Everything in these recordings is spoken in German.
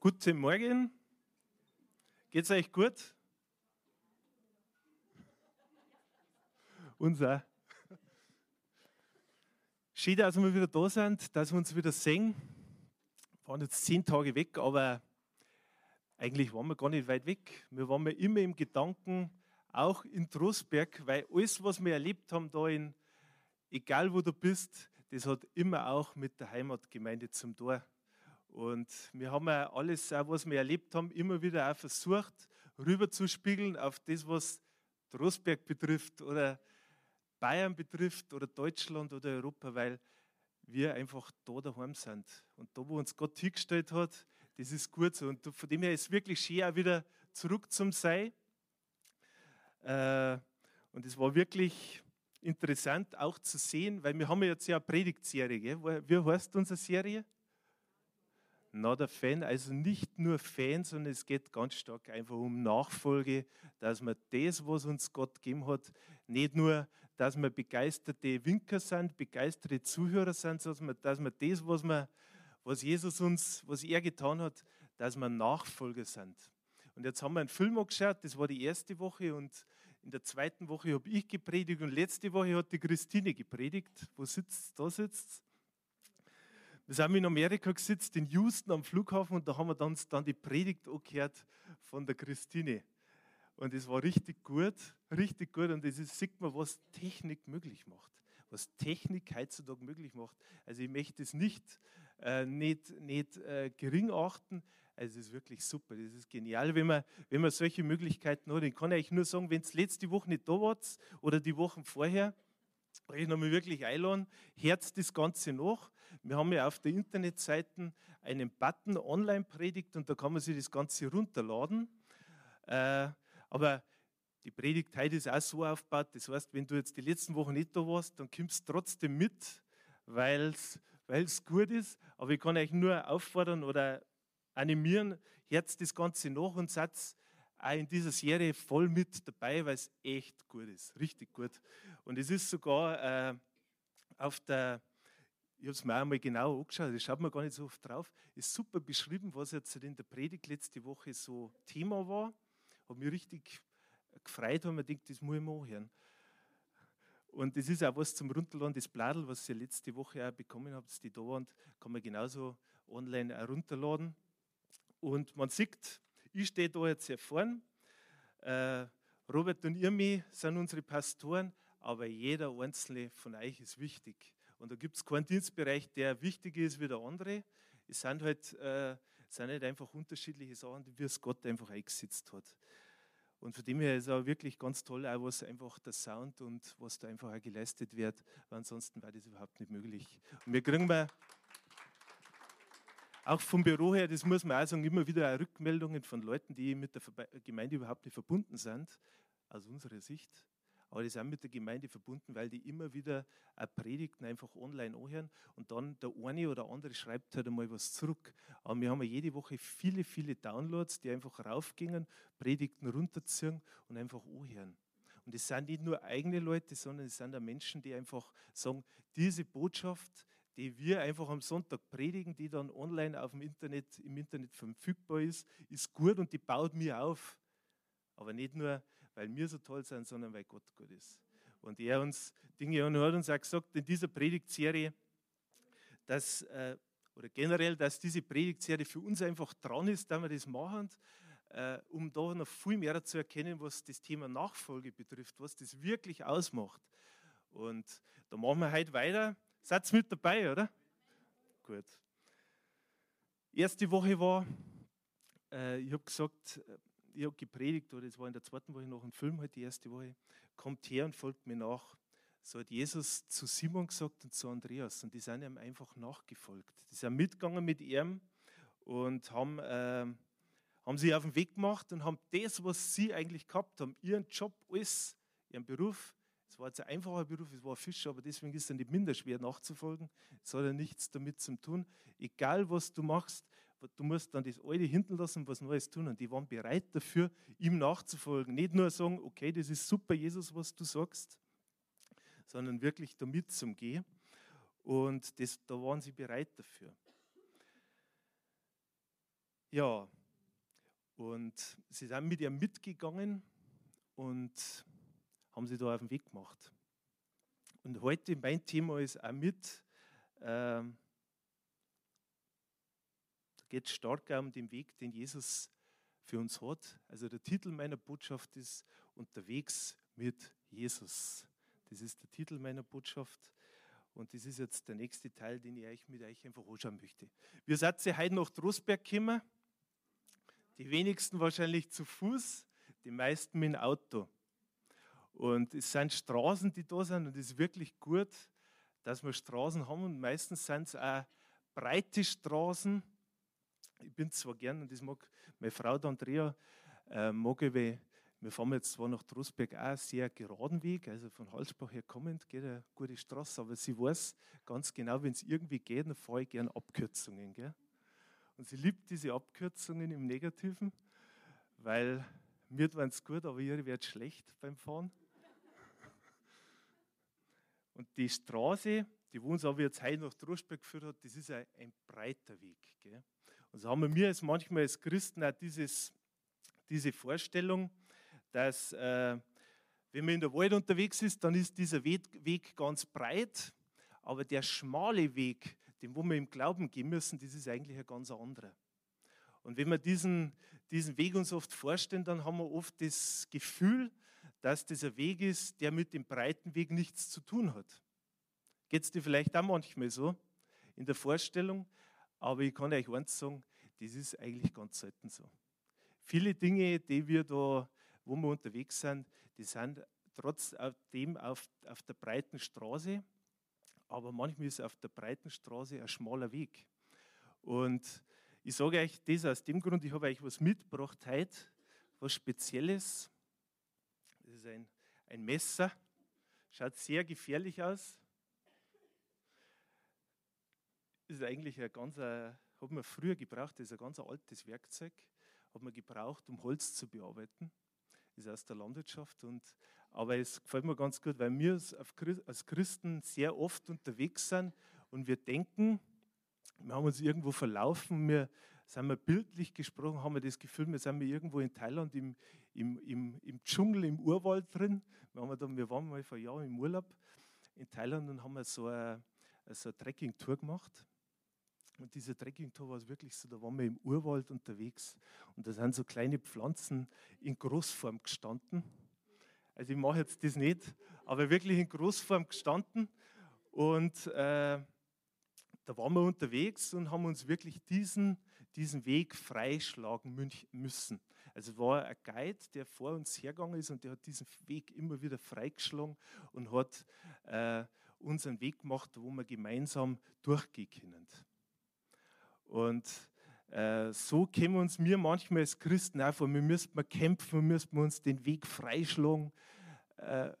Guten Morgen. Geht's euch gut? Unser. Schön, dass wir wieder da sind, dass wir uns wieder sehen. Wir waren jetzt zehn Tage weg, aber eigentlich waren wir gar nicht weit weg. Wir waren immer im Gedanken, auch in Trostberg, weil alles, was wir erlebt haben da in, egal wo du bist, das hat immer auch mit der Heimatgemeinde zum Tor. Und wir haben ja alles, was wir erlebt haben, immer wieder auch versucht, rüberzuspiegeln auf das, was Trostberg betrifft oder Bayern betrifft oder Deutschland oder Europa, weil wir einfach da daheim sind. Und da, wo uns Gott hingestellt hat, das ist gut so. Und von dem her ist es wirklich schön, auch wieder zurück zum Sei. Äh, und es war wirklich interessant auch zu sehen, weil wir haben jetzt ja eine Predigtserie. Wie heißt unsere Serie? Not a fan, also nicht nur Fan, sondern es geht ganz stark einfach um Nachfolge, dass wir das, was uns Gott gegeben hat, nicht nur, dass wir begeisterte Winker sind, begeisterte Zuhörer sind, sondern dass wir das, was, wir, was Jesus uns, was er getan hat, dass wir Nachfolger sind. Und jetzt haben wir einen Film angeschaut, das war die erste Woche und in der zweiten Woche habe ich gepredigt und letzte Woche hat die Christine gepredigt. Wo sitzt Da sitzt wir sind in Amerika gesitzt, in Houston am Flughafen und da haben wir dann, dann die Predigt angehört von der Christine. Und es war richtig gut, richtig gut. Und das sieht man, was Technik möglich macht. Was Technik heutzutage möglich macht. Also ich möchte es nicht, äh, nicht, nicht äh, gering achten. Also es ist wirklich super. Das ist genial, wenn man, wenn man solche Möglichkeiten hat. Ich kann euch nur sagen, wenn es letzte Woche nicht da war oder die Wochen vorher, ich nochmal wirklich einladen, herzt das Ganze noch. Wir haben ja auf der Internetseite einen Button Online-Predigt und da kann man sich das Ganze runterladen. Äh, aber die Predigt heute ist auch so aufgebaut, das heißt, wenn du jetzt die letzten Wochen nicht da warst, dann kommst du trotzdem mit, weil es gut ist. Aber ich kann euch nur auffordern oder animieren, herzt das Ganze noch und Satz auch in dieser Serie voll mit dabei, weil es echt gut ist, richtig gut. Und es ist sogar äh, auf der, ich habe es mir einmal genau angeschaut, das schaut man gar nicht so oft drauf, ist super beschrieben, was jetzt in der Predigt letzte Woche so Thema war. Habe mich richtig gefreut, weil man denkt, das muss ich mal hören. Und das ist auch was zum Runterladen, das Bladel, was ihr letzte Woche auch bekommen habt, die da waren, kann man genauso online auch runterladen. Und man sieht, ich stehe da jetzt hier vorne. Äh, Robert und Irmi sind unsere Pastoren, aber jeder einzelne von euch ist wichtig. Und da gibt es keinen Dienstbereich, der wichtiger ist wie der andere. Es sind halt äh, sind halt einfach unterschiedliche Sachen, wie es Gott einfach eingesetzt hat. Und von dem her ist auch wirklich ganz toll, auch was einfach der Sound und was da einfach auch geleistet wird, weil ansonsten war das überhaupt nicht möglich. Und wir kriegen mal auch vom Büro her, das muss man auch sagen, immer wieder Rückmeldungen von Leuten, die mit der Gemeinde überhaupt nicht verbunden sind, aus unserer Sicht. Aber die sind mit der Gemeinde verbunden, weil die immer wieder Predigten einfach online anhören und dann der eine oder andere schreibt halt einmal was zurück. Aber wir haben ja jede Woche viele, viele Downloads, die einfach raufgingen, Predigten runterziehen und einfach anhören. Und es sind nicht nur eigene Leute, sondern es sind auch Menschen, die einfach sagen, diese Botschaft, die wir einfach am Sonntag predigen, die dann online auf dem Internet, im Internet verfügbar ist, ist gut und die baut mir auf. Aber nicht nur, weil wir so toll sind, sondern weil Gott gut ist. Und er uns Dinge und hat uns auch gesagt in dieser Predigtserie, dass, äh, oder generell, dass diese Predigtserie für uns einfach dran ist, dass wir das machen, äh, um da noch viel mehr zu erkennen, was das Thema Nachfolge betrifft, was das wirklich ausmacht. Und da machen wir heute weiter Seid mit dabei, oder? Gut. Erste Woche war, äh, ich habe gesagt, äh, ich habe gepredigt, oder es war in der zweiten Woche noch ein Film, heute halt die erste Woche, kommt her und folgt mir nach. So hat Jesus zu Simon gesagt und zu Andreas und die sind ihm einfach nachgefolgt. Die sind mitgegangen mit ihm und haben, äh, haben sich auf den Weg gemacht und haben das, was sie eigentlich gehabt haben, ihren Job, alles, ihren Beruf, es war jetzt ein einfacher Beruf, es war Fischer, aber deswegen ist es nicht minder schwer nachzufolgen. Es hat ja nichts damit zu tun. Egal, was du machst, du musst dann das Alte hinten lassen und was Neues tun. Und die waren bereit dafür, ihm nachzufolgen. Nicht nur sagen, okay, das ist super, Jesus, was du sagst, sondern wirklich damit zum Gehen. Und das, da waren sie bereit dafür. Ja, und sie sind mit ihr mitgegangen und haben sie da auf den Weg gemacht. Und heute mein Thema ist auch mit, ähm, da geht es stark um den Weg, den Jesus für uns hat. Also der Titel meiner Botschaft ist Unterwegs mit Jesus. Das ist der Titel meiner Botschaft. Und das ist jetzt der nächste Teil, den ich euch mit euch einfach anschauen möchte. Wir sind ja heute nach Trostberg gekommen. Die wenigsten wahrscheinlich zu Fuß, die meisten mit dem Auto. Und es sind Straßen, die da sind und es ist wirklich gut, dass wir Straßen haben und meistens sind es auch breite Straßen. Ich bin zwar gern, und das mag meine Frau Andrea, äh, mag ich, weil wir fahren jetzt zwar nach Trostberg auch einen sehr geraden Weg, also von Halsbach her kommend geht eine gute Straße, aber sie weiß ganz genau, wenn es irgendwie geht, dann fahre ich gern Abkürzungen. Gell? Und sie liebt diese Abkürzungen im Negativen, weil mir waren es gut, aber ihr wird schlecht beim Fahren. Und die Straße, die uns aber jetzt heute nach Trostberg geführt hat, das ist ein, ein breiter Weg. Gell? Und so haben wir als manchmal als Christen auch dieses, diese Vorstellung, dass äh, wenn man in der Wald unterwegs ist, dann ist dieser Weg, Weg ganz breit, aber der schmale Weg, den wo wir im Glauben gehen müssen, das ist eigentlich ein ganz anderer. Und wenn wir diesen, diesen Weg uns oft vorstellen, dann haben wir oft das Gefühl, dass dieser Weg ist, der mit dem breiten Weg nichts zu tun hat. Geht es dir vielleicht auch manchmal so in der Vorstellung? Aber ich kann euch eins sagen, das ist eigentlich ganz selten so. Viele Dinge, die wir da, wo wir unterwegs sind, die sind trotzdem auf, auf der breiten Straße, aber manchmal ist auf der breiten Straße ein schmaler Weg. Und ich sage euch das aus dem Grund, ich habe euch was mitgebracht heute, was Spezielles. Ist ein, ein Messer, schaut sehr gefährlich aus. Ist eigentlich ein ganz, hat man früher gebraucht, das ist ein ganz altes Werkzeug, hat man gebraucht, um Holz zu bearbeiten. Ist aus der Landwirtschaft. Und, aber es gefällt mir ganz gut, weil wir als Christen sehr oft unterwegs sind und wir denken, wir haben uns irgendwo verlaufen, wir sind wir bildlich gesprochen, haben wir das Gefühl, wir sind irgendwo in Thailand im, im, im, im Dschungel, im Urwald drin. Wir, haben da, wir waren mal vor Jahren im Urlaub in Thailand und haben so eine, so eine Trekking-Tour gemacht. Und diese Trekking-Tour war wirklich so, da waren wir im Urwald unterwegs und da sind so kleine Pflanzen in Großform gestanden. Also ich mache jetzt das nicht, aber wirklich in Großform gestanden. Und äh, da waren wir unterwegs und haben uns wirklich diesen diesen Weg freischlagen müssen. Also war ein Guide, der vor uns hergegangen ist und der hat diesen Weg immer wieder freigeschlagen und hat äh, uns einen Weg gemacht, wo wir gemeinsam durchgehen können. Und äh, so kämen uns mir manchmal als Christen auch vor, wir müssten kämpfen, wir müssten uns den Weg freischlagen. Äh,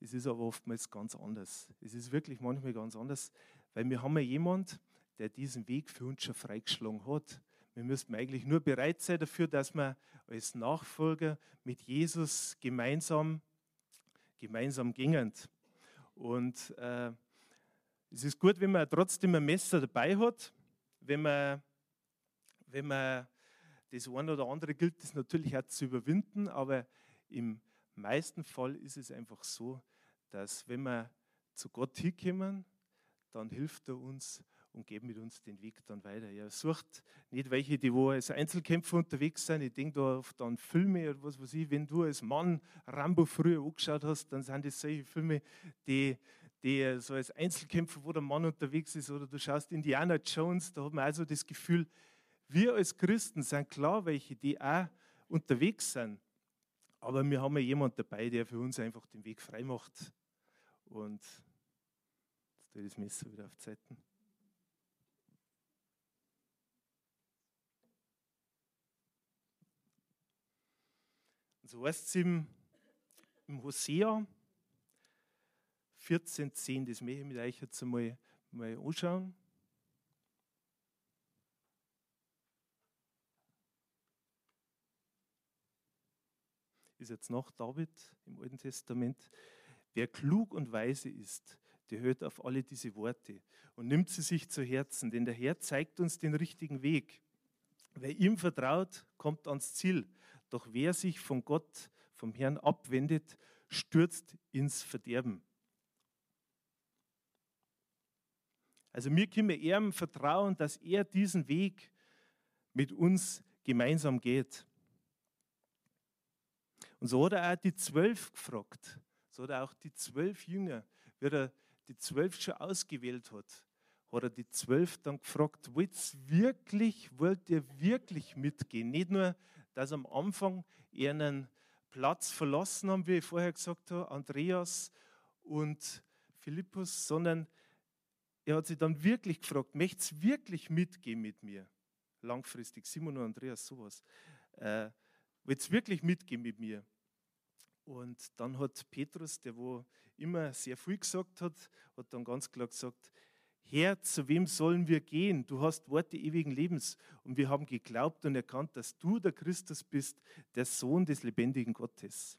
es ist aber oftmals ganz anders. Es ist wirklich manchmal ganz anders, weil wir haben ja jemand, der diesen Weg für uns schon freigeschlagen hat. Wir müssen eigentlich nur bereit sein dafür, dass wir als Nachfolger mit Jesus gemeinsam, gemeinsam gingen. Und äh, es ist gut, wenn man trotzdem ein Messer dabei hat, wenn man, wenn man das eine oder andere gilt, das natürlich auch zu überwinden, aber im meisten Fall ist es einfach so, dass wenn wir zu Gott hinkommen, dann hilft er uns und geben mit uns den Weg dann weiter. Er sucht nicht welche, die wo als Einzelkämpfer unterwegs sind. Ich denke da oft an Filme oder was weiß ich. Wenn du als Mann Rambo früher angeschaut hast, dann sind das solche Filme, die, die so als Einzelkämpfer, wo der Mann unterwegs ist. Oder du schaust Indiana Jones, da hat man also das Gefühl, wir als Christen sind klar welche, die auch unterwegs sind. Aber wir haben ja jemanden dabei, der für uns einfach den Weg frei macht. Und jetzt tue ich das Messer wieder auf Zeiten. So heißt es im, im Hosea 14,10, das möchte ich mit euch jetzt einmal mal anschauen. Ist jetzt nach David im Alten Testament. Wer klug und weise ist, der hört auf alle diese Worte und nimmt sie sich zu Herzen, denn der Herr zeigt uns den richtigen Weg. Wer ihm vertraut, kommt ans Ziel. Doch wer sich von Gott, vom Herrn abwendet, stürzt ins Verderben. Also mir können wir ihm vertrauen, dass er diesen Weg mit uns gemeinsam geht. Und so hat er auch die zwölf gefragt. So hat er auch die zwölf Jünger, wie er die zwölf schon ausgewählt hat, hat er die zwölf dann gefragt, wollt ihr wirklich, wollt ihr wirklich mitgehen? Nicht nur, dass am Anfang ihr einen Platz verlassen haben, wie ich vorher gesagt habe, Andreas und Philippus, sondern er hat sich dann wirklich gefragt, möchtet ihr wirklich mitgehen mit mir? Langfristig, Simon und Andreas, sowas. Äh, ihr wirklich mitgehen mit mir? Und dann hat Petrus, der wo immer sehr viel gesagt hat, hat dann ganz klar gesagt, Herr, zu wem sollen wir gehen? Du hast Worte ewigen Lebens. Und wir haben geglaubt und erkannt, dass du der Christus bist, der Sohn des lebendigen Gottes.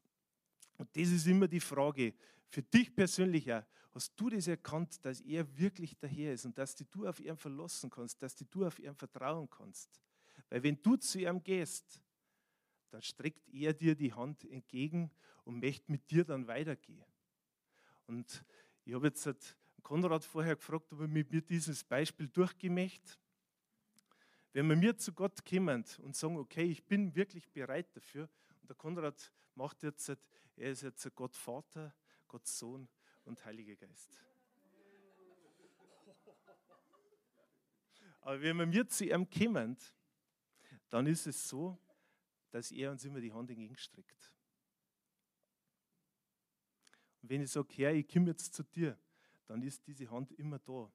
Und das ist immer die Frage für dich persönlich auch. Hast du das erkannt, dass er wirklich der Herr ist und dass du auf ihn verlassen kannst, dass du auf ihn vertrauen kannst? Weil wenn du zu ihm gehst, dann streckt er dir die Hand entgegen und möchte mit dir dann weitergehen. Und ich habe jetzt Konrad vorher gefragt, ob er mit mir dieses Beispiel durchgemacht. Wenn wir mir zu Gott kommen und sagen, okay, ich bin wirklich bereit dafür, und der Konrad macht jetzt, er ist jetzt Gott Vater, Gott Sohn und Heiliger Geist. Aber wenn wir mir zu ihm kommen, dann ist es so, dass er uns immer die Hand entgegenstreckt. Und wenn ich sage, Herr, ich komme jetzt zu dir, dann ist diese Hand immer da.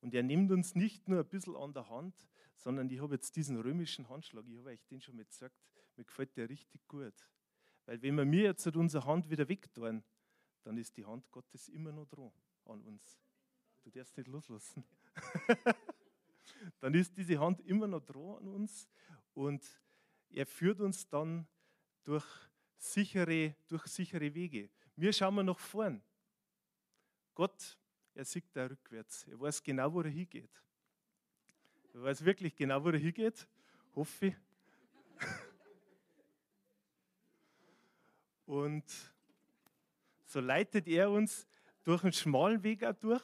Und er nimmt uns nicht nur ein bisschen an der Hand, sondern ich habe jetzt diesen römischen Handschlag, ich habe euch den schon mal gesagt, mir gefällt der richtig gut. Weil wenn wir mir jetzt unsere Hand wieder wegtun, dann ist die Hand Gottes immer noch dran an uns. Du darfst nicht loslassen. dann ist diese Hand immer noch dran an uns und er führt uns dann durch sichere, durch sichere Wege. Wir schauen nach vorn. Gott er sieht da rückwärts. Er weiß genau, wo er hingeht. Er weiß wirklich genau, wo er hingeht. Hoffe ich. Und so leitet er uns durch einen schmalen Weg auch durch.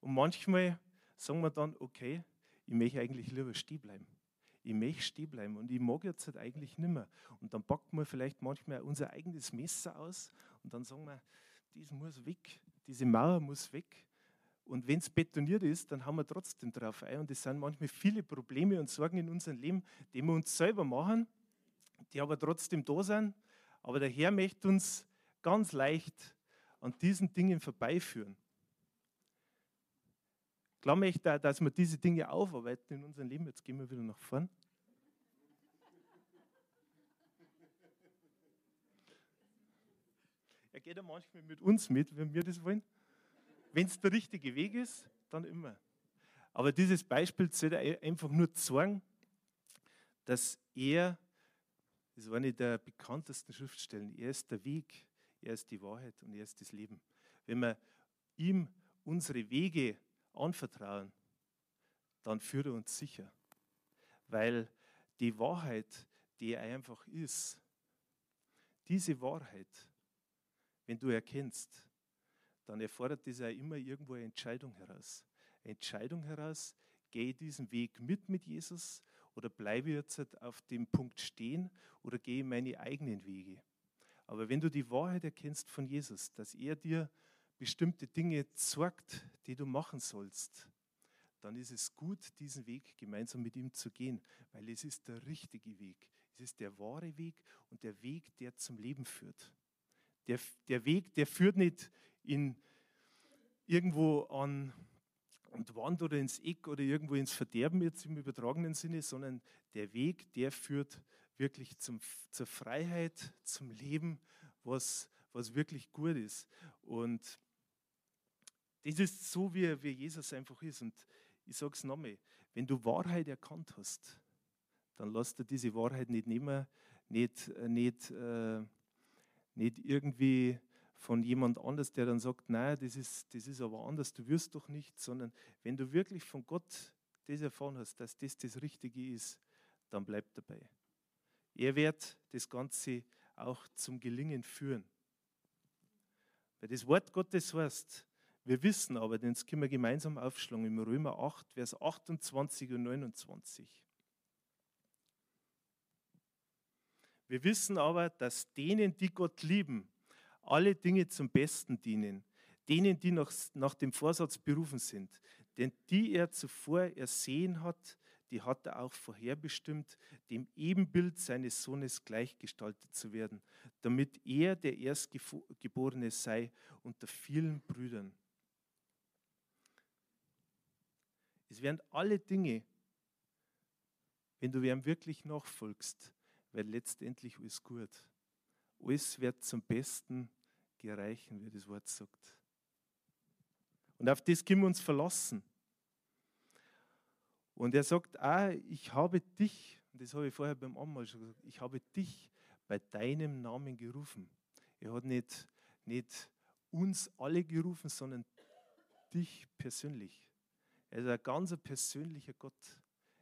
Und manchmal sagen wir dann, okay, ich möchte eigentlich lieber stehen bleiben. Ich möchte stehen bleiben und ich mag jetzt halt eigentlich nicht mehr. Und dann packen wir vielleicht manchmal unser eigenes Messer aus und dann sagen wir, das muss weg, diese Mauer muss weg. Und wenn es betoniert ist, dann haben wir trotzdem drauf ein. Und es sind manchmal viele Probleme und Sorgen in unserem Leben, die wir uns selber machen, die aber trotzdem da sind. Aber der Herr möchte uns ganz leicht an diesen Dingen vorbeiführen. Klar möchte er, dass wir diese Dinge aufarbeiten in unserem Leben. Jetzt gehen wir wieder nach vorn. Geht ja manchmal mit uns mit, wenn wir das wollen. Wenn es der richtige Weg ist, dann immer. Aber dieses Beispiel soll einfach nur zeigen, dass er, das war eine der bekanntesten Schriftstellen, er ist der Weg, er ist die Wahrheit und er ist das Leben. Wenn wir ihm unsere Wege anvertrauen, dann führt er uns sicher. Weil die Wahrheit, die er einfach ist, diese Wahrheit, wenn du erkennst, dann erfordert das ja immer irgendwo eine Entscheidung heraus. Eine Entscheidung heraus, gehe ich diesen Weg mit mit Jesus oder bleibe ich jetzt auf dem Punkt stehen oder gehe meine eigenen Wege. Aber wenn du die Wahrheit erkennst von Jesus, dass er dir bestimmte Dinge zeigt, die du machen sollst, dann ist es gut, diesen Weg gemeinsam mit ihm zu gehen, weil es ist der richtige Weg. Es ist der wahre Weg und der Weg, der zum Leben führt. Der, der Weg, der führt nicht in irgendwo an und Wand oder ins Eck oder irgendwo ins Verderben jetzt im übertragenen Sinne, sondern der Weg, der führt wirklich zum, zur Freiheit, zum Leben, was, was wirklich gut ist. Und das ist so, wie, wie Jesus einfach ist. Und ich sage es nochmal, wenn du Wahrheit erkannt hast, dann lass dir diese Wahrheit nicht nehmen, nicht, nicht äh, nicht irgendwie von jemand anders, der dann sagt, nein, das ist, das ist aber anders, du wirst doch nicht, sondern wenn du wirklich von Gott das erfahren hast, dass das das Richtige ist, dann bleib dabei. Er wird das Ganze auch zum Gelingen führen. Weil das Wort Gottes heißt, wir wissen aber, denn das können wir gemeinsam aufschlagen, im Römer 8, Vers 28 und 29. Wir wissen aber, dass denen, die Gott lieben, alle Dinge zum Besten dienen, denen, die nach, nach dem Vorsatz berufen sind. Denn die er zuvor ersehen hat, die hat er auch vorherbestimmt, dem Ebenbild seines Sohnes gleichgestaltet zu werden, damit er der Erstgeborene sei unter vielen Brüdern. Es werden alle Dinge, wenn du ihm wirklich nachfolgst, wird letztendlich alles gut. Alles wird zum Besten gereichen, wie das Wort sagt. Und auf das können wir uns verlassen. Und er sagt, ah, ich habe dich, das habe ich vorher beim Abendmahl schon gesagt, ich habe dich bei deinem Namen gerufen. Er hat nicht, nicht uns alle gerufen, sondern dich persönlich. Er ist ein ganz persönlicher Gott.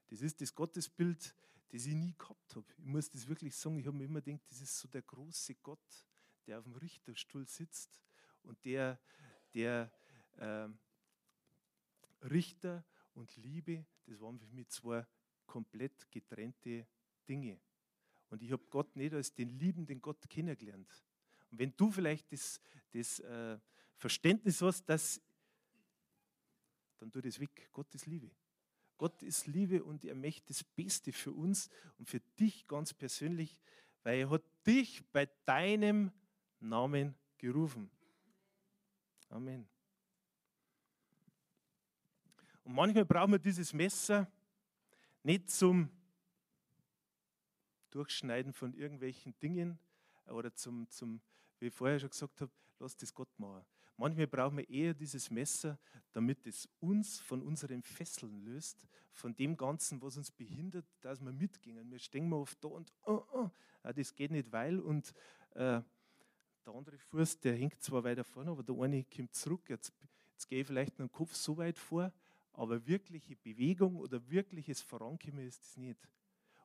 Das ist das Gottesbild, das ich nie gehabt habe. Ich muss das wirklich sagen. Ich habe mir immer gedacht, das ist so der große Gott, der auf dem Richterstuhl sitzt und der, der äh, Richter und Liebe, das waren für mich zwei komplett getrennte Dinge. Und ich habe Gott nicht als den liebenden Gott kennengelernt. Und wenn du vielleicht das, das äh, Verständnis hast, dass dann tu das weg. Gott ist Liebe. Gott ist Liebe und er möchte das Beste für uns und für dich ganz persönlich, weil er hat dich bei deinem Namen gerufen. Amen. Und manchmal brauchen wir dieses Messer nicht zum Durchschneiden von irgendwelchen Dingen oder zum, zum wie ich vorher schon gesagt habe, lass das Gott machen. Manchmal brauchen wir eher dieses Messer, damit es uns von unseren Fesseln löst, von dem Ganzen, was uns behindert, dass wir mitgehen. Wir stehen mal oft da und oh, oh, das geht nicht, weil und äh, der andere Fuß, der hängt zwar weiter vorne, aber der eine kommt zurück. Jetzt, jetzt gehe ich vielleicht mit dem Kopf so weit vor, aber wirkliche Bewegung oder wirkliches Vorankommen ist es nicht.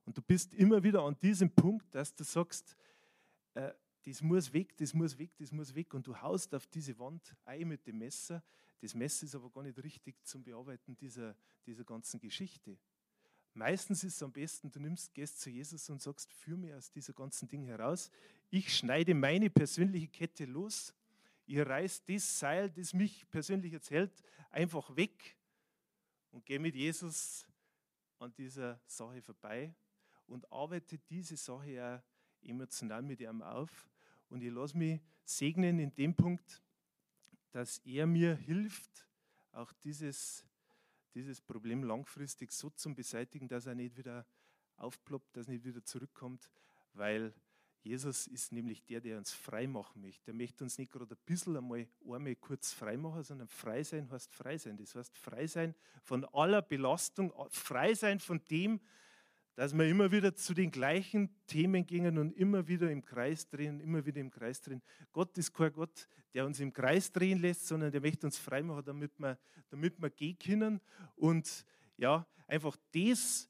Und du bist immer wieder an diesem Punkt, dass du sagst, äh, das muss weg, das muss weg, das muss weg. Und du haust auf diese Wand ein mit dem Messer. Das Messer ist aber gar nicht richtig zum Bearbeiten dieser, dieser ganzen Geschichte. Meistens ist es am besten, du nimmst, gehst zu Jesus und sagst, führ mir aus dieser ganzen Ding heraus. Ich schneide meine persönliche Kette los. Ich reiß das Seil, das mich persönlich jetzt hält, einfach weg und gehe mit Jesus an dieser Sache vorbei und arbeite diese Sache auch emotional mit ihm auf. Und ich lasse mich segnen in dem Punkt, dass er mir hilft, auch dieses, dieses Problem langfristig so zu beseitigen, dass er nicht wieder aufploppt, dass er nicht wieder zurückkommt, weil Jesus ist nämlich der, der uns frei machen möchte. Der möchte uns nicht gerade ein bisschen einmal, einmal kurz frei machen, sondern frei sein heißt frei sein. Das heißt frei sein von aller Belastung, frei sein von dem, dass wir immer wieder zu den gleichen Themen gingen und immer wieder im Kreis drehen, immer wieder im Kreis drehen. Gott ist kein Gott, der uns im Kreis drehen lässt, sondern der möchte uns frei machen, damit wir, damit wir gehen können und ja, einfach das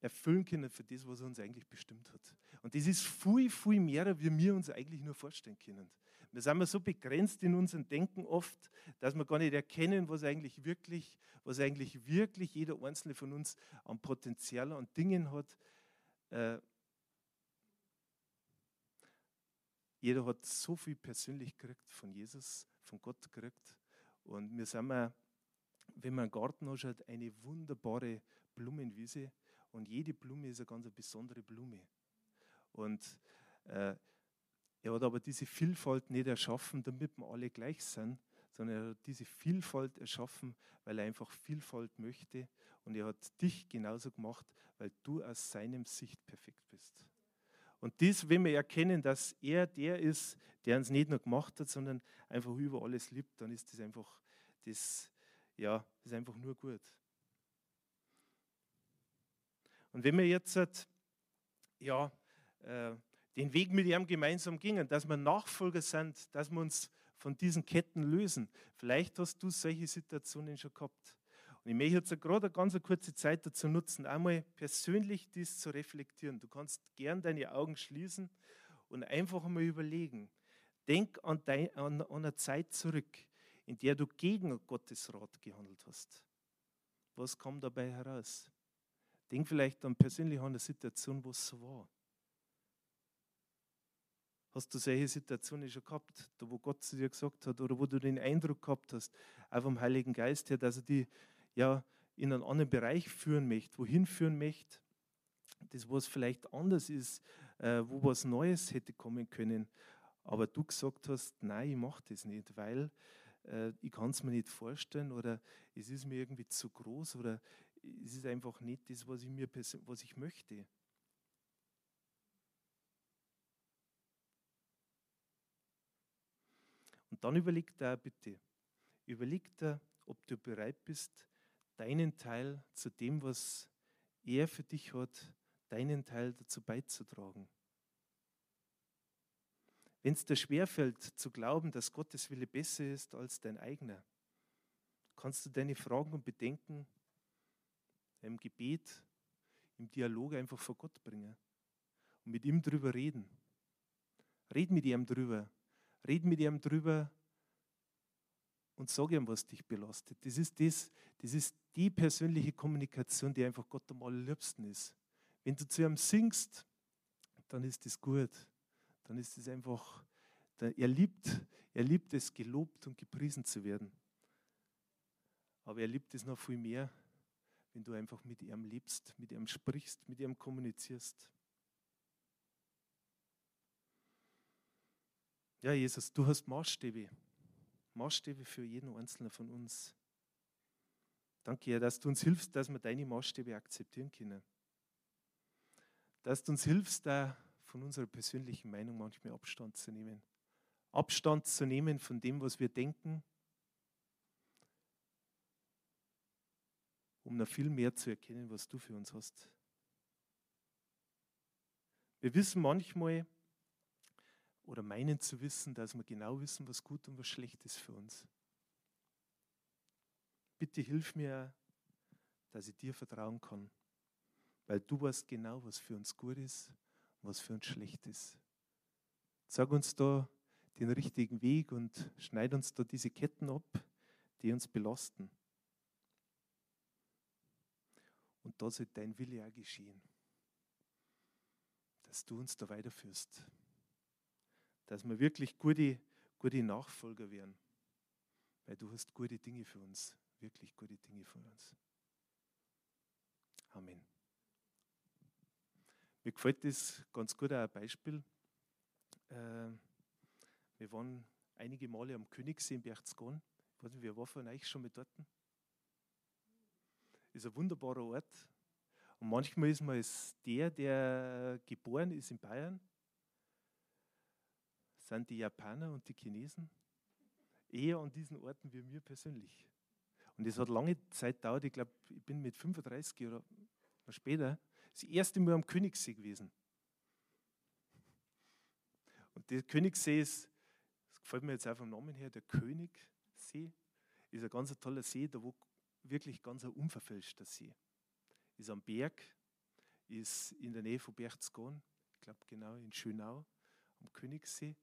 erfüllen können für das, was er uns eigentlich bestimmt hat. Und das ist viel, viel mehr, wie wir uns eigentlich nur vorstellen können. Wir sind so begrenzt in unserem Denken oft, dass wir gar nicht erkennen, was eigentlich wirklich, was eigentlich wirklich jeder einzelne von uns an Potenzial, an Dingen hat. Äh, jeder hat so viel persönlich gekriegt von Jesus, von Gott gekriegt. Und wir sind, wir, wenn man einen Garten anschaut, eine wunderbare Blumenwiese. Und jede Blume ist eine ganz besondere Blume. Und äh, er hat aber diese Vielfalt nicht erschaffen, damit wir alle gleich sind, sondern er hat diese Vielfalt erschaffen, weil er einfach Vielfalt möchte. Und er hat dich genauso gemacht, weil du aus seinem Sicht perfekt bist. Und das, wenn wir erkennen, dass er der ist, der uns nicht nur gemacht hat, sondern einfach über alles liebt, dann ist das einfach, das, ja, das ist einfach nur gut. Und wenn wir jetzt, ja, äh, den Weg mit ihm gemeinsam gingen, dass wir Nachfolger sind, dass wir uns von diesen Ketten lösen. Vielleicht hast du solche Situationen schon gehabt. Und ich möchte jetzt gerade eine ganz kurze Zeit dazu nutzen, einmal persönlich dies zu reflektieren. Du kannst gern deine Augen schließen und einfach einmal überlegen. Denk an, dein, an, an eine Zeit zurück, in der du gegen Gottes Rat gehandelt hast. Was kam dabei heraus? Denk vielleicht dann persönlich an eine Situation, wo es so war. Hast du solche Situationen schon gehabt, da wo Gott zu dir gesagt hat oder wo du den Eindruck gehabt hast, auch vom Heiligen Geist her, dass er die ja in einen anderen Bereich führen möchte, wohin führen möchte, das was vielleicht anders ist, äh, wo was Neues hätte kommen können, aber du gesagt hast, nein, ich mache das nicht, weil äh, ich kann es mir nicht vorstellen oder es ist mir irgendwie zu groß oder es ist einfach nicht das, was ich, mir, was ich möchte. Und dann überleg da bitte, überleg da, ob du bereit bist, deinen Teil zu dem, was er für dich hat, deinen Teil dazu beizutragen. Wenn es dir schwerfällt zu glauben, dass Gottes Wille besser ist als dein eigener, kannst du deine Fragen und Bedenken im Gebet, im Dialog einfach vor Gott bringen und mit ihm drüber reden. Red mit ihm drüber. Red mit ihm drüber und sag ihm, was dich belastet. Das ist, das, das ist die persönliche Kommunikation, die einfach Gott am allerliebsten ist. Wenn du zu ihm singst, dann ist das gut. Dann ist es einfach, er liebt, er liebt es, gelobt und gepriesen zu werden. Aber er liebt es noch viel mehr, wenn du einfach mit ihm lebst, mit ihm sprichst, mit ihm kommunizierst. Ja, Jesus, du hast Maßstäbe. Maßstäbe für jeden Einzelnen von uns. Danke, Herr, dass du uns hilfst, dass wir deine Maßstäbe akzeptieren können. Dass du uns hilfst, da von unserer persönlichen Meinung manchmal Abstand zu nehmen. Abstand zu nehmen von dem, was wir denken, um noch viel mehr zu erkennen, was du für uns hast. Wir wissen manchmal, oder meinen zu wissen, dass wir genau wissen, was gut und was schlecht ist für uns. Bitte hilf mir, dass ich dir vertrauen kann, weil du weißt genau, was für uns gut ist und was für uns schlecht ist. Sag uns da den richtigen Weg und schneid uns da diese Ketten ab, die uns belasten. Und da soll dein Wille auch geschehen, dass du uns da weiterführst dass wir wirklich gute, gute Nachfolger werden. Weil du hast gute Dinge für uns, wirklich gute Dinge für uns. Amen. Mir gefällt das ganz gut auch ein Beispiel. Äh, wir waren einige Male am Königssee in Berchtesgaden. Ich weiß nicht, wer war von euch schon mit dort? Ist ein wunderbarer Ort. Und manchmal ist man als der, der geboren ist in Bayern, sind die Japaner und die Chinesen eher an diesen Orten wie mir persönlich. Und es hat lange Zeit gedauert, ich glaube, ich bin mit 35 oder später das erste Mal am Königssee gewesen. Und der Königssee ist, das gefällt mir jetzt auch vom Namen her, der Königssee, ist ein ganz toller See, da wo wirklich ganz ein unverfälschter See. Ist am Berg, ist in der Nähe von Berchtesgaden, ich glaube genau in Schönau, am Königssee.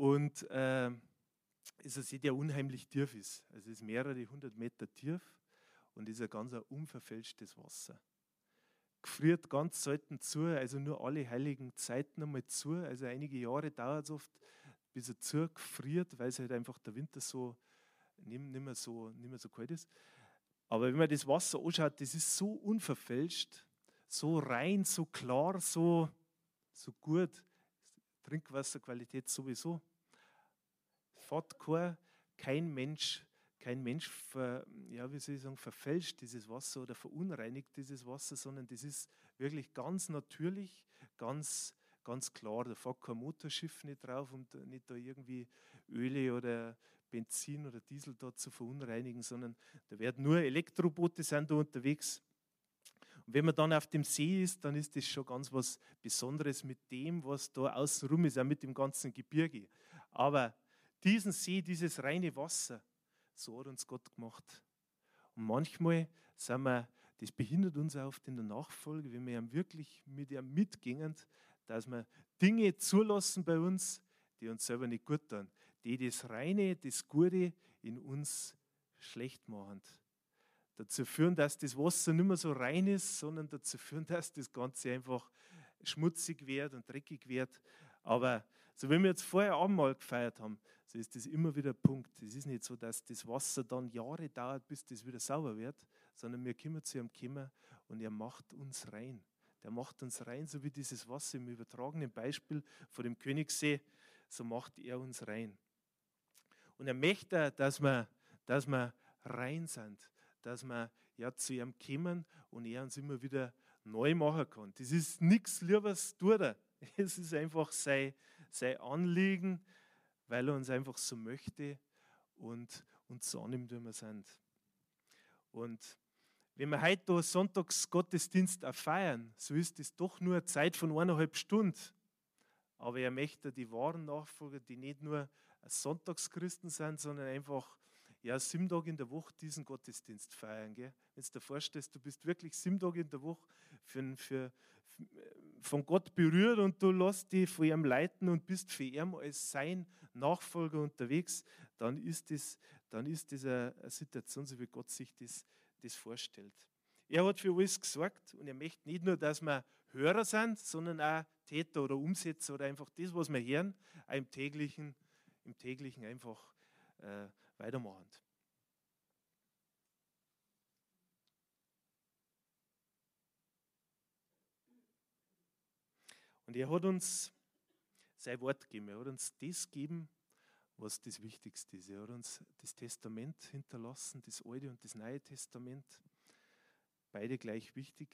Und äh, ist ein See, der unheimlich tief ist. Also es ist mehrere hundert Meter tief und ist ein ganz unverfälschtes Wasser. Gefriert ganz selten zu, also nur alle heiligen Zeiten einmal zu. Also einige Jahre dauert es oft, bis er zugefriert, weil es halt einfach der Winter so nicht, mehr so nicht mehr so kalt ist. Aber wenn man das Wasser anschaut, das ist so unverfälscht, so rein, so klar, so, so gut. Trinkwasserqualität sowieso fährt kein, kein Mensch, kein Mensch ver, ja, wie soll ich sagen, verfälscht dieses Wasser oder verunreinigt dieses Wasser, sondern das ist wirklich ganz natürlich, ganz, ganz klar. Da fährt kein Motorschiff nicht drauf, um nicht da irgendwie Öle oder Benzin oder Diesel dort zu verunreinigen, sondern da werden nur Elektroboote sind da unterwegs. Und wenn man dann auf dem See ist, dann ist das schon ganz was Besonderes mit dem, was da außenrum ist, auch mit dem ganzen Gebirge. Aber diesen See, dieses reine Wasser, so hat uns Gott gemacht. Und manchmal sind wir, das behindert uns oft in der Nachfolge, wenn wir wirklich mit ihm mitgehen, dass wir Dinge zulassen bei uns, die uns selber nicht gut tun, die das Reine, das Gute in uns schlecht machen. Dazu führen, dass das Wasser nicht mehr so rein ist, sondern dazu führen, dass das Ganze einfach schmutzig wird und dreckig wird. Aber so wie wir jetzt vorher Abendmahl gefeiert haben, so ist das immer wieder ein Punkt. Es ist nicht so, dass das Wasser dann Jahre dauert, bis das wieder sauber wird, sondern wir kommen zu ihm kommen und er macht uns rein. Der macht uns rein, so wie dieses Wasser im übertragenen Beispiel vor dem Königssee, so macht er uns rein. Und er möchte, dass wir, dass wir rein sind, dass wir ja zu ihm kommen und er uns immer wieder neu machen kann. Das ist nichts Liebes tut er. Es ist einfach sein, sein Anliegen, weil er uns einfach so möchte und uns so annimmt, wie wir sind. Und wenn wir heute da Sonntagsgottesdienst feiern, so ist es doch nur eine Zeit von eineinhalb Stunden. Aber er möchte die wahren Nachfolger, die nicht nur Sonntagschristen sind, sondern einfach ja, sieben Tage in der Woche diesen Gottesdienst feiern. Wenn du dir vorstellst, du bist wirklich sieben Tage in der Woche für, für, von Gott berührt und du lässt dich von ihm leiten und bist für ihn als sein Nachfolger unterwegs, dann ist das, dann ist das eine, Situation, so wie Gott sich das, das vorstellt. Er hat für alles gesorgt und er möchte nicht nur, dass wir Hörer sind, sondern auch Täter oder Umsetzer oder einfach das, was wir hören, im täglichen, im täglichen einfach äh, weitermachen. Und er hat uns sein Wort gegeben. Er hat uns das gegeben, was das Wichtigste ist. Er hat uns das Testament hinterlassen, das Alte und das Neue Testament. Beide gleich wichtig.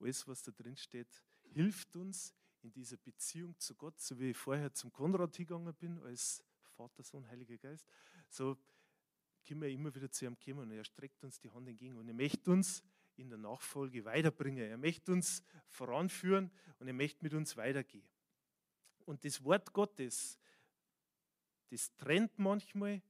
Alles, was da drin steht, hilft uns in dieser Beziehung zu Gott, so wie ich vorher zum Konrad gegangen bin, als Vater, Sohn, Heiliger Geist. So können wir immer wieder zu ihm kommen und er streckt uns die Hand entgegen und er möchte uns in der Nachfolge weiterbringen. Er möchte uns voranführen und er möchte mit uns weitergehen. Und das Wort Gottes, das trennt manchmal,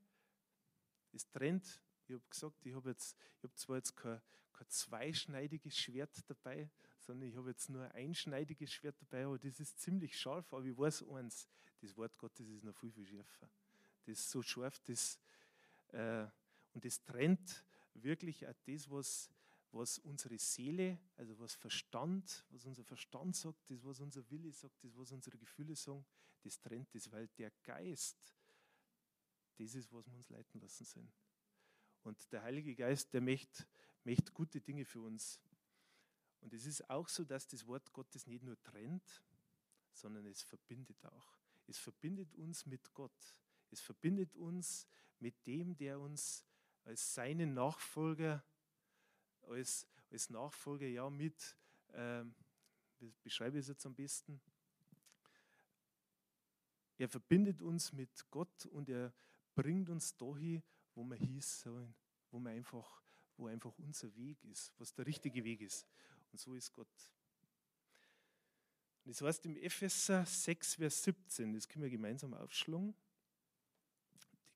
das trennt, ich habe gesagt, ich habe jetzt, zwar jetzt kein, kein zweischneidiges Schwert dabei, sondern ich habe jetzt nur ein einschneidiges Schwert dabei, aber das ist ziemlich scharf, aber ich weiß eins, das Wort Gottes ist noch viel, viel schärfer. Das so scharf, das, äh, und das trennt wirklich auch das, was was unsere Seele, also was Verstand, was unser Verstand sagt, das, was unser Wille sagt, das, was unsere Gefühle sagen, das trennt es, weil der Geist, das ist, was wir uns leiten lassen sollen. Und der Heilige Geist, der möchte, möchte gute Dinge für uns. Und es ist auch so, dass das Wort Gottes nicht nur trennt, sondern es verbindet auch. Es verbindet uns mit Gott. Es verbindet uns mit dem, der uns als seinen Nachfolger als, als Nachfolger ja mit, äh, wie beschreibe ich es jetzt am besten? Er verbindet uns mit Gott und er bringt uns dahin, wo wir hieß sollen, wo wir einfach, wo einfach unser Weg ist, was der richtige Weg ist. Und so ist Gott. Und das heißt im Epheser 6, Vers 17, das können wir gemeinsam aufschlagen.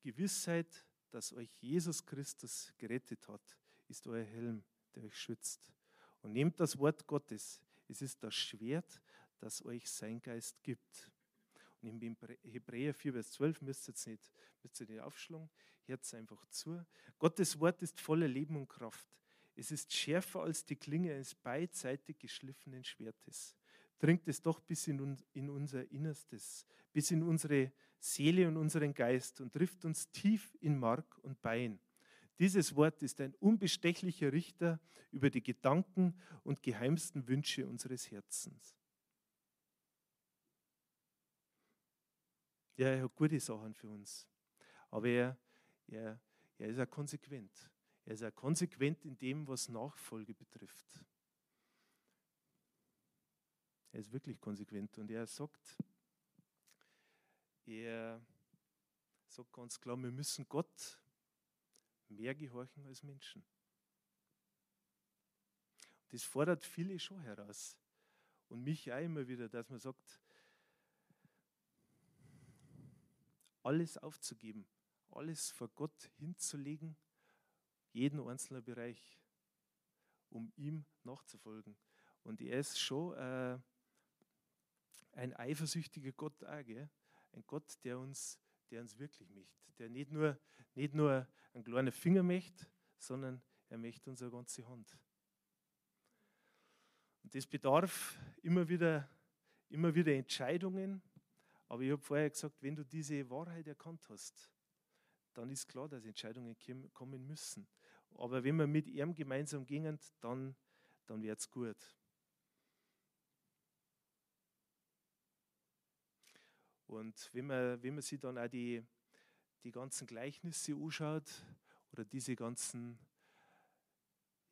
Gewissheit, dass euch Jesus Christus gerettet hat, ist euer Helm der euch schützt. Und nehmt das Wort Gottes. Es ist das Schwert, das euch sein Geist gibt. Und im Hebräer 4, Vers 12 müsst ihr jetzt nicht, müsst ihr nicht aufschlagen, hört einfach zu. Gottes Wort ist voller Leben und Kraft. Es ist schärfer als die Klinge eines beidseitig geschliffenen Schwertes. Dringt es doch bis in, in unser Innerstes, bis in unsere Seele und unseren Geist und trifft uns tief in Mark und Bein dieses Wort ist ein unbestechlicher Richter über die Gedanken und geheimsten Wünsche unseres Herzens. Ja, er hat gute Sachen für uns. Aber er, er, er ist auch konsequent. Er ist auch konsequent in dem, was Nachfolge betrifft. Er ist wirklich konsequent und er sagt, er sagt ganz klar, wir müssen Gott mehr gehorchen als Menschen. das fordert viele schon heraus. Und mich auch immer wieder, dass man sagt, alles aufzugeben, alles vor Gott hinzulegen, jeden einzelnen Bereich, um ihm nachzufolgen. Und er ist schon äh, ein eifersüchtiger Gott auch, gell? Ein Gott, der uns, der uns wirklich möchte, der nicht nur, nicht nur einen kleinen Finger möchte, sondern er möchte unsere ganze Hand. Und das bedarf immer wieder, immer wieder Entscheidungen. Aber ich habe vorher gesagt, wenn du diese Wahrheit erkannt hast, dann ist klar, dass Entscheidungen kommen müssen. Aber wenn wir mit ihm gemeinsam gingen, dann, dann wird es gut. Und wenn man, wenn man sich dann auch die, die ganzen Gleichnisse anschaut oder diese ganzen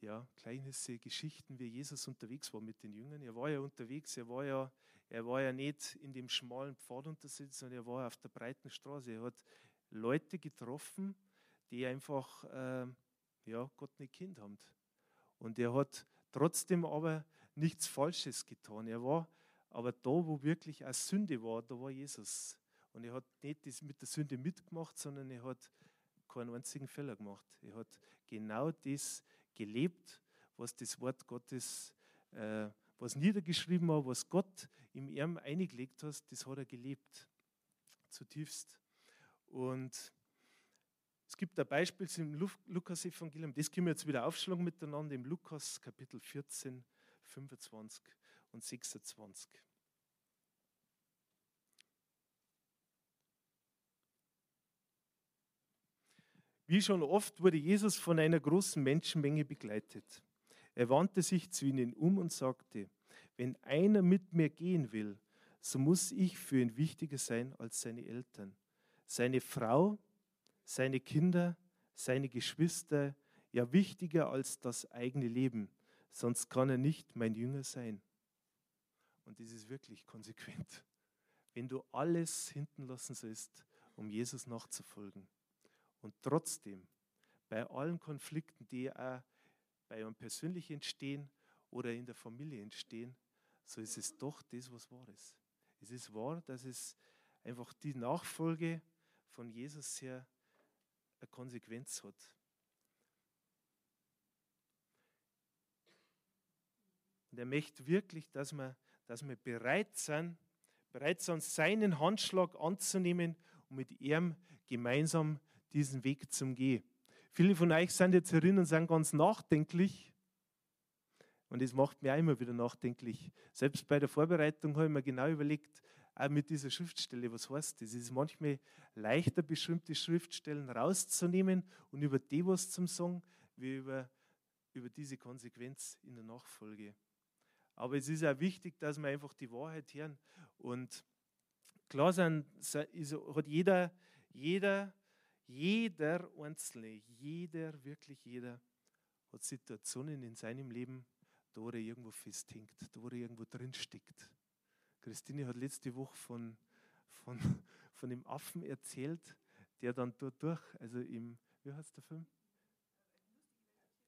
ja, Gleichnisse, Geschichten, wie Jesus unterwegs war mit den Jüngern. Er war ja unterwegs, er war ja, er war ja nicht in dem schmalen Pfad unterwegs, sondern er war auf der breiten Straße. Er hat Leute getroffen, die einfach äh, ja, Gott nicht kennt haben. Und er hat trotzdem aber nichts Falsches getan. Er war aber da, wo wirklich eine Sünde war, da war Jesus. Und er hat nicht das mit der Sünde mitgemacht, sondern er hat keinen einzigen Fehler gemacht. Er hat genau das gelebt, was das Wort Gottes, äh, was niedergeschrieben war, was Gott im Erm eingelegt hat, das hat er gelebt. Zutiefst. Und es gibt ein Beispiel im Lukas-Evangelium, das können wir jetzt wieder aufschlagen miteinander, im Lukas Kapitel 14, 25 und 26. Wie schon oft wurde Jesus von einer großen Menschenmenge begleitet. Er wandte sich zu ihnen um und sagte, wenn einer mit mir gehen will, so muss ich für ihn wichtiger sein als seine Eltern, seine Frau, seine Kinder, seine Geschwister, ja wichtiger als das eigene Leben, sonst kann er nicht mein Jünger sein. Und das ist wirklich konsequent. Wenn du alles hinten lassen sollst, um Jesus nachzufolgen. Und trotzdem, bei allen Konflikten, die auch bei einem persönlich entstehen oder in der Familie entstehen, so ist es doch das, was wahr ist. Es ist wahr, dass es einfach die Nachfolge von Jesus sehr eine Konsequenz hat. Und er möchte wirklich, dass wir dass wir bereit sind, bereit sind, seinen Handschlag anzunehmen und mit ihm gemeinsam diesen Weg zu gehen. Viele von euch sind jetzt herin und sind ganz nachdenklich. Und das macht mir auch immer wieder nachdenklich. Selbst bei der Vorbereitung habe ich mir genau überlegt, auch mit dieser Schriftstelle, was heißt das? Es ist manchmal leichter, bestimmte Schriftstellen rauszunehmen und über die was zum sagen, wie über, über diese Konsequenz in der Nachfolge. Aber es ist auch wichtig, dass wir einfach die Wahrheit hören. Und klar sind, hat jeder, jeder, jeder Einzelne, jeder, wirklich jeder, hat Situationen in seinem Leben, da wo er irgendwo festhängt, da wo er irgendwo drinsteckt. Christine hat letzte Woche von, von, von dem Affen erzählt, der dann dort durch, also im, wie heißt der Film?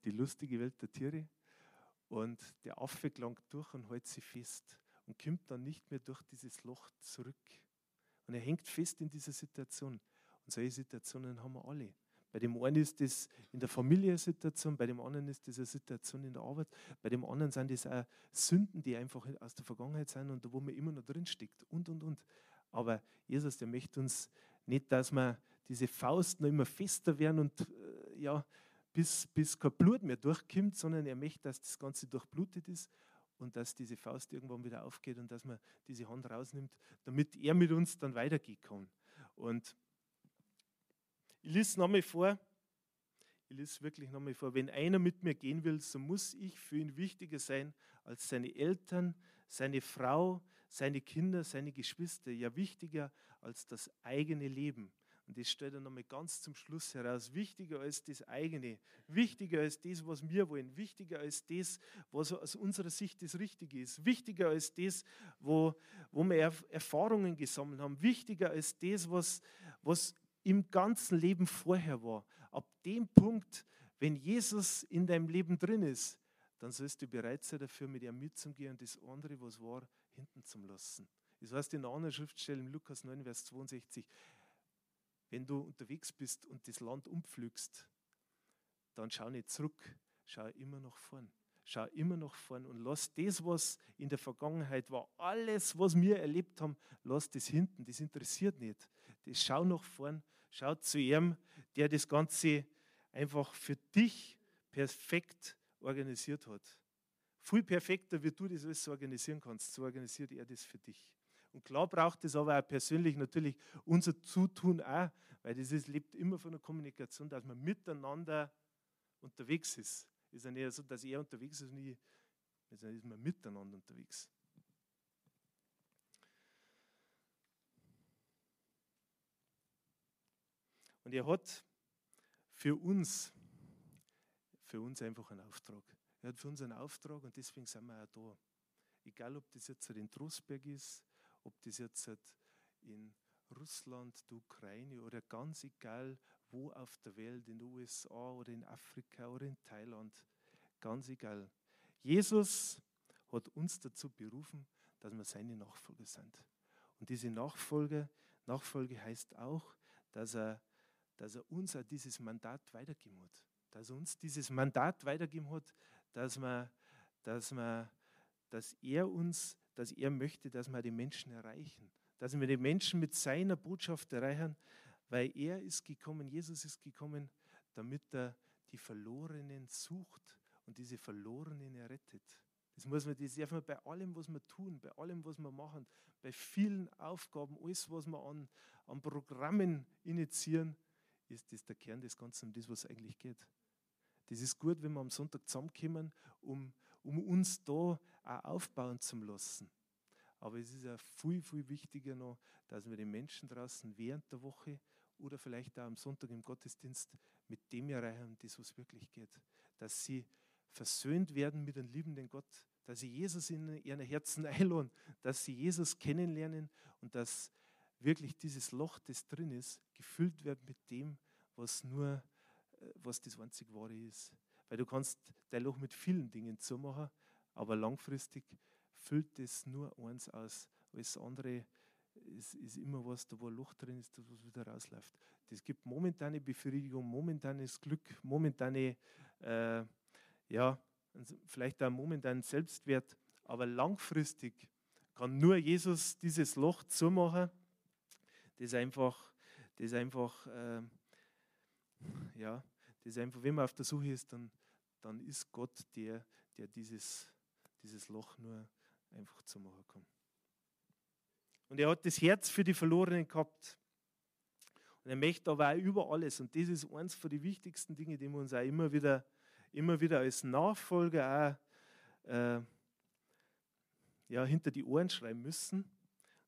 Die lustige Welt der Tiere. Und der Affe gelangt durch und hält sie fest und kommt dann nicht mehr durch dieses Loch zurück. Und er hängt fest in dieser Situation. Und solche Situationen haben wir alle. Bei dem einen ist das in der Familie eine Situation, bei dem anderen ist das eine Situation in der Arbeit, bei dem anderen sind das auch Sünden, die einfach aus der Vergangenheit sind und wo man immer noch drin steckt und und und. Aber Jesus, der möchte uns nicht, dass wir diese Faust noch immer fester werden und äh, ja, bis, bis kein Blut mehr durchkommt, sondern er möchte, dass das Ganze durchblutet ist und dass diese Faust irgendwann wieder aufgeht und dass man diese Hand rausnimmt, damit er mit uns dann weitergehen kann. Und ich lese nochmal vor, ich lese wirklich nochmal vor, wenn einer mit mir gehen will, so muss ich für ihn wichtiger sein als seine Eltern, seine Frau, seine Kinder, seine Geschwister, ja wichtiger als das eigene Leben. Und das stellt er nochmal ganz zum Schluss heraus. Wichtiger als das eigene, wichtiger als das, was wir wollen, wichtiger als das, was aus unserer Sicht das Richtige ist, wichtiger als das, wo, wo wir Erfahrungen gesammelt haben, wichtiger als das, was, was im ganzen Leben vorher war. Ab dem Punkt, wenn Jesus in deinem Leben drin ist, dann sollst du bereit sein dafür, mit ihm mitzugehen und das andere, was war, hinten zu lassen. Das heißt in einer anderen Schriftstelle, im Lukas 9, Vers 62, wenn du unterwegs bist und das Land umpflügst, dann schau nicht zurück, schau immer nach vorn. Schau immer nach vorn und lass das, was in der Vergangenheit war, alles, was wir erlebt haben, lass das hinten. Das interessiert nicht. Das schau nach vorn, schau zu ihm, der das Ganze einfach für dich perfekt organisiert hat. Viel perfekter, wie du das alles organisieren kannst, so organisiert er das für dich. Und klar braucht es aber auch persönlich natürlich unser Zutun auch, weil das ist, lebt immer von der Kommunikation, dass man miteinander unterwegs ist. Es ist ja nicht so, dass er unterwegs ist und ich, sondern ist man miteinander unterwegs. Und er hat für uns, für uns einfach einen Auftrag. Er hat für uns einen Auftrag und deswegen sind wir auch da. Egal, ob das jetzt in Trostberg ist, ob das jetzt in Russland, der Ukraine oder ganz egal, wo auf der Welt, in den USA oder in Afrika oder in Thailand, ganz egal. Jesus hat uns dazu berufen, dass wir seine Nachfolger sind. Und diese Nachfolge, Nachfolge heißt auch, dass er, dass er uns auch dieses Mandat weitergeben hat. Dass er uns dieses Mandat weitergeben hat, dass, wir, dass, wir, dass er uns, dass er möchte, dass wir die Menschen erreichen. Dass wir die Menschen mit seiner Botschaft erreichen, weil er ist gekommen, Jesus ist gekommen, damit er die Verlorenen sucht und diese Verlorenen errettet. Das muss man, das darf man bei allem, was wir tun, bei allem, was wir machen, bei vielen Aufgaben, alles, was wir an, an Programmen initiieren, ist das der Kern des Ganzen, um das, was eigentlich geht. Das ist gut, wenn wir am Sonntag zusammenkommen, um, um uns da auch aufbauen zu lassen. Aber es ist ja viel, viel wichtiger noch, dass wir die Menschen draußen während der Woche oder vielleicht auch am Sonntag im Gottesdienst mit dem erreichen, das was wirklich geht. Dass sie versöhnt werden mit dem liebenden Gott, dass sie Jesus in ihren Herzen einladen, dass sie Jesus kennenlernen und dass wirklich dieses Loch, das drin ist, gefüllt wird mit dem, was nur, äh, was das einzig Wahre ist. Weil du kannst dein Loch mit vielen Dingen zumachen, aber langfristig füllt es nur eins aus. Alles andere ist, ist immer was, da wo ein Loch drin ist, das wieder rausläuft. Das gibt momentane Befriedigung, momentanes Glück, momentane, äh, ja, vielleicht auch momentanen Selbstwert, aber langfristig kann nur Jesus dieses Loch zumachen, das einfach, das einfach, äh, ja, das einfach, wenn man auf der Suche ist, dann, dann ist Gott der, der dieses, dieses Loch nur einfach zumachen kann. Und er hat das Herz für die Verlorenen gehabt. Und er möchte aber auch über alles. Und das ist eines von den wichtigsten Dingen, die wir uns auch immer wieder, immer wieder als Nachfolger auch äh, ja, hinter die Ohren schreiben müssen.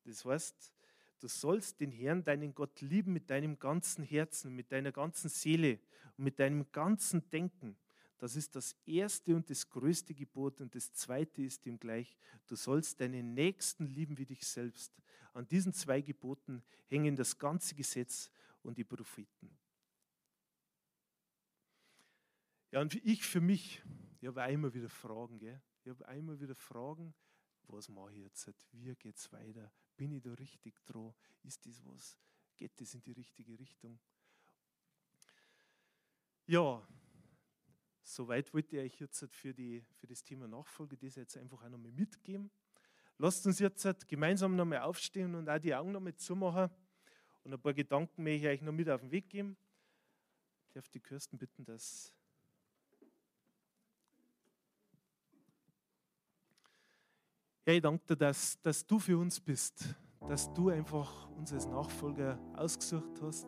Das heißt, du sollst den Herrn, deinen Gott lieben mit deinem ganzen Herzen, mit deiner ganzen Seele und mit deinem ganzen Denken. Das ist das erste und das größte Gebot. Und das zweite ist ihm gleich, du sollst deinen Nächsten lieben wie dich selbst. An diesen zwei Geboten hängen das ganze Gesetz und die Propheten. Ja, und ich für mich, ich habe immer wieder Fragen. Gell? Ich habe immer wieder Fragen, was mache ich jetzt? Wie geht es weiter? Bin ich da richtig dran? Ist das was? Geht das in die richtige Richtung? Ja, Soweit wollte ich euch jetzt für, die, für das Thema Nachfolge das jetzt einfach auch nochmal mitgeben. Lasst uns jetzt gemeinsam nochmal aufstehen und auch die Augen nochmal zumachen und ein paar Gedanken möchte ich euch noch mit auf den Weg geben. Ich darf die Kirsten bitten, dass Ja, ich danke dir, dass, dass du für uns bist, dass du einfach uns als Nachfolger ausgesucht hast,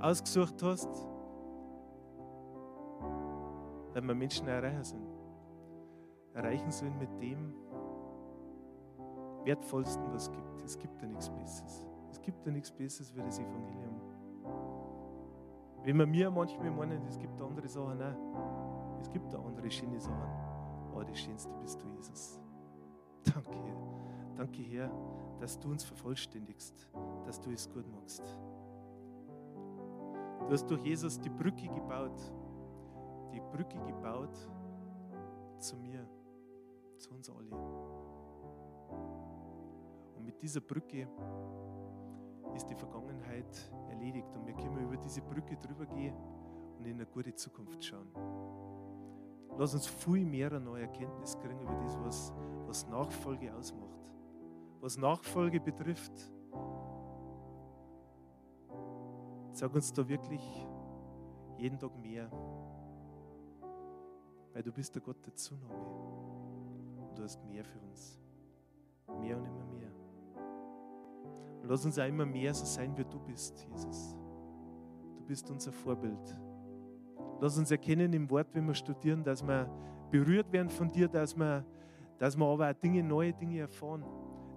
ausgesucht hast wenn wir Menschen erreichen sollen. Erreichen sollen mit dem Wertvollsten, was es gibt. Es gibt ja nichts Besseres. Es gibt ja nichts Besseres wie das Evangelium. Wenn wir mir manchmal meinen, es gibt andere Sachen, nein, es gibt da andere schöne Sachen, aber das Schönste bist du, Jesus. Danke, Herr. Danke, Herr, dass du uns vervollständigst, dass du es gut machst. Du hast durch Jesus die Brücke gebaut die Brücke gebaut, zu mir, zu uns alle. Und mit dieser Brücke ist die Vergangenheit erledigt und wir können über diese Brücke drüber gehen und in eine gute Zukunft schauen. Lass uns viel mehr eine neue Erkenntnis kriegen über das, was, was Nachfolge ausmacht. Was Nachfolge betrifft, sag uns da wirklich jeden Tag mehr. Weil du bist der Gott der Zunahme. Und du hast mehr für uns. Mehr und immer mehr. Und lass uns auch immer mehr so sein, wie du bist, Jesus. Du bist unser Vorbild. Lass uns erkennen im Wort, wenn wir studieren, dass wir berührt werden von dir, dass wir, dass wir aber auch Dinge, neue Dinge erfahren,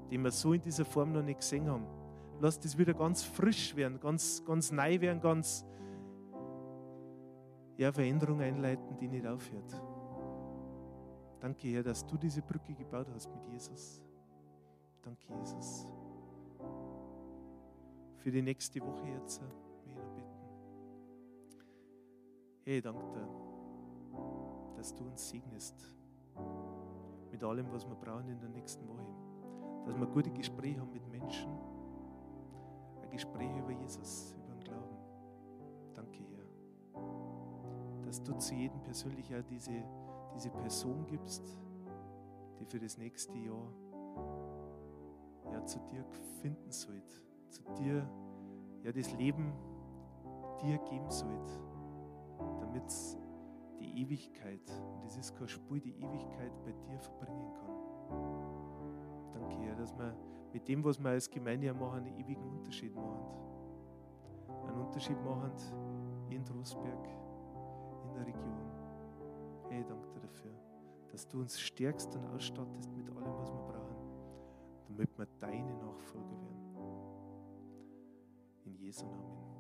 die wir so in dieser Form noch nicht gesehen haben. Lass das wieder ganz frisch werden, ganz, ganz neu werden, ganz ja, Veränderung einleiten, die nicht aufhört. Danke, Herr, dass du diese Brücke gebaut hast mit Jesus. Danke, Jesus. Für die nächste Woche jetzt. Hey, danke dir, dass du uns segnest mit allem, was wir brauchen in der nächsten Woche. Dass wir gute Gespräche haben mit Menschen, ein Gespräch über Jesus, über den Glauben. Danke, Herr, dass du zu jedem persönlich auch diese, diese Person gibst, die für das nächste Jahr ja, zu dir finden sollte, zu dir ja, das Leben dir geben sollte damit die Ewigkeit, und das ist kein Spur, die Ewigkeit bei dir verbringen kann. Danke, Herr, dass wir mit dem, was wir als Gemeinde machen, einen ewigen Unterschied machen. Einen Unterschied machen in Trostberg, in der Region. Hey, danke dafür, dass du uns stärkst und ausstattest mit allem, was wir brauchen, damit wir deine Nachfolger werden. In Jesu Namen.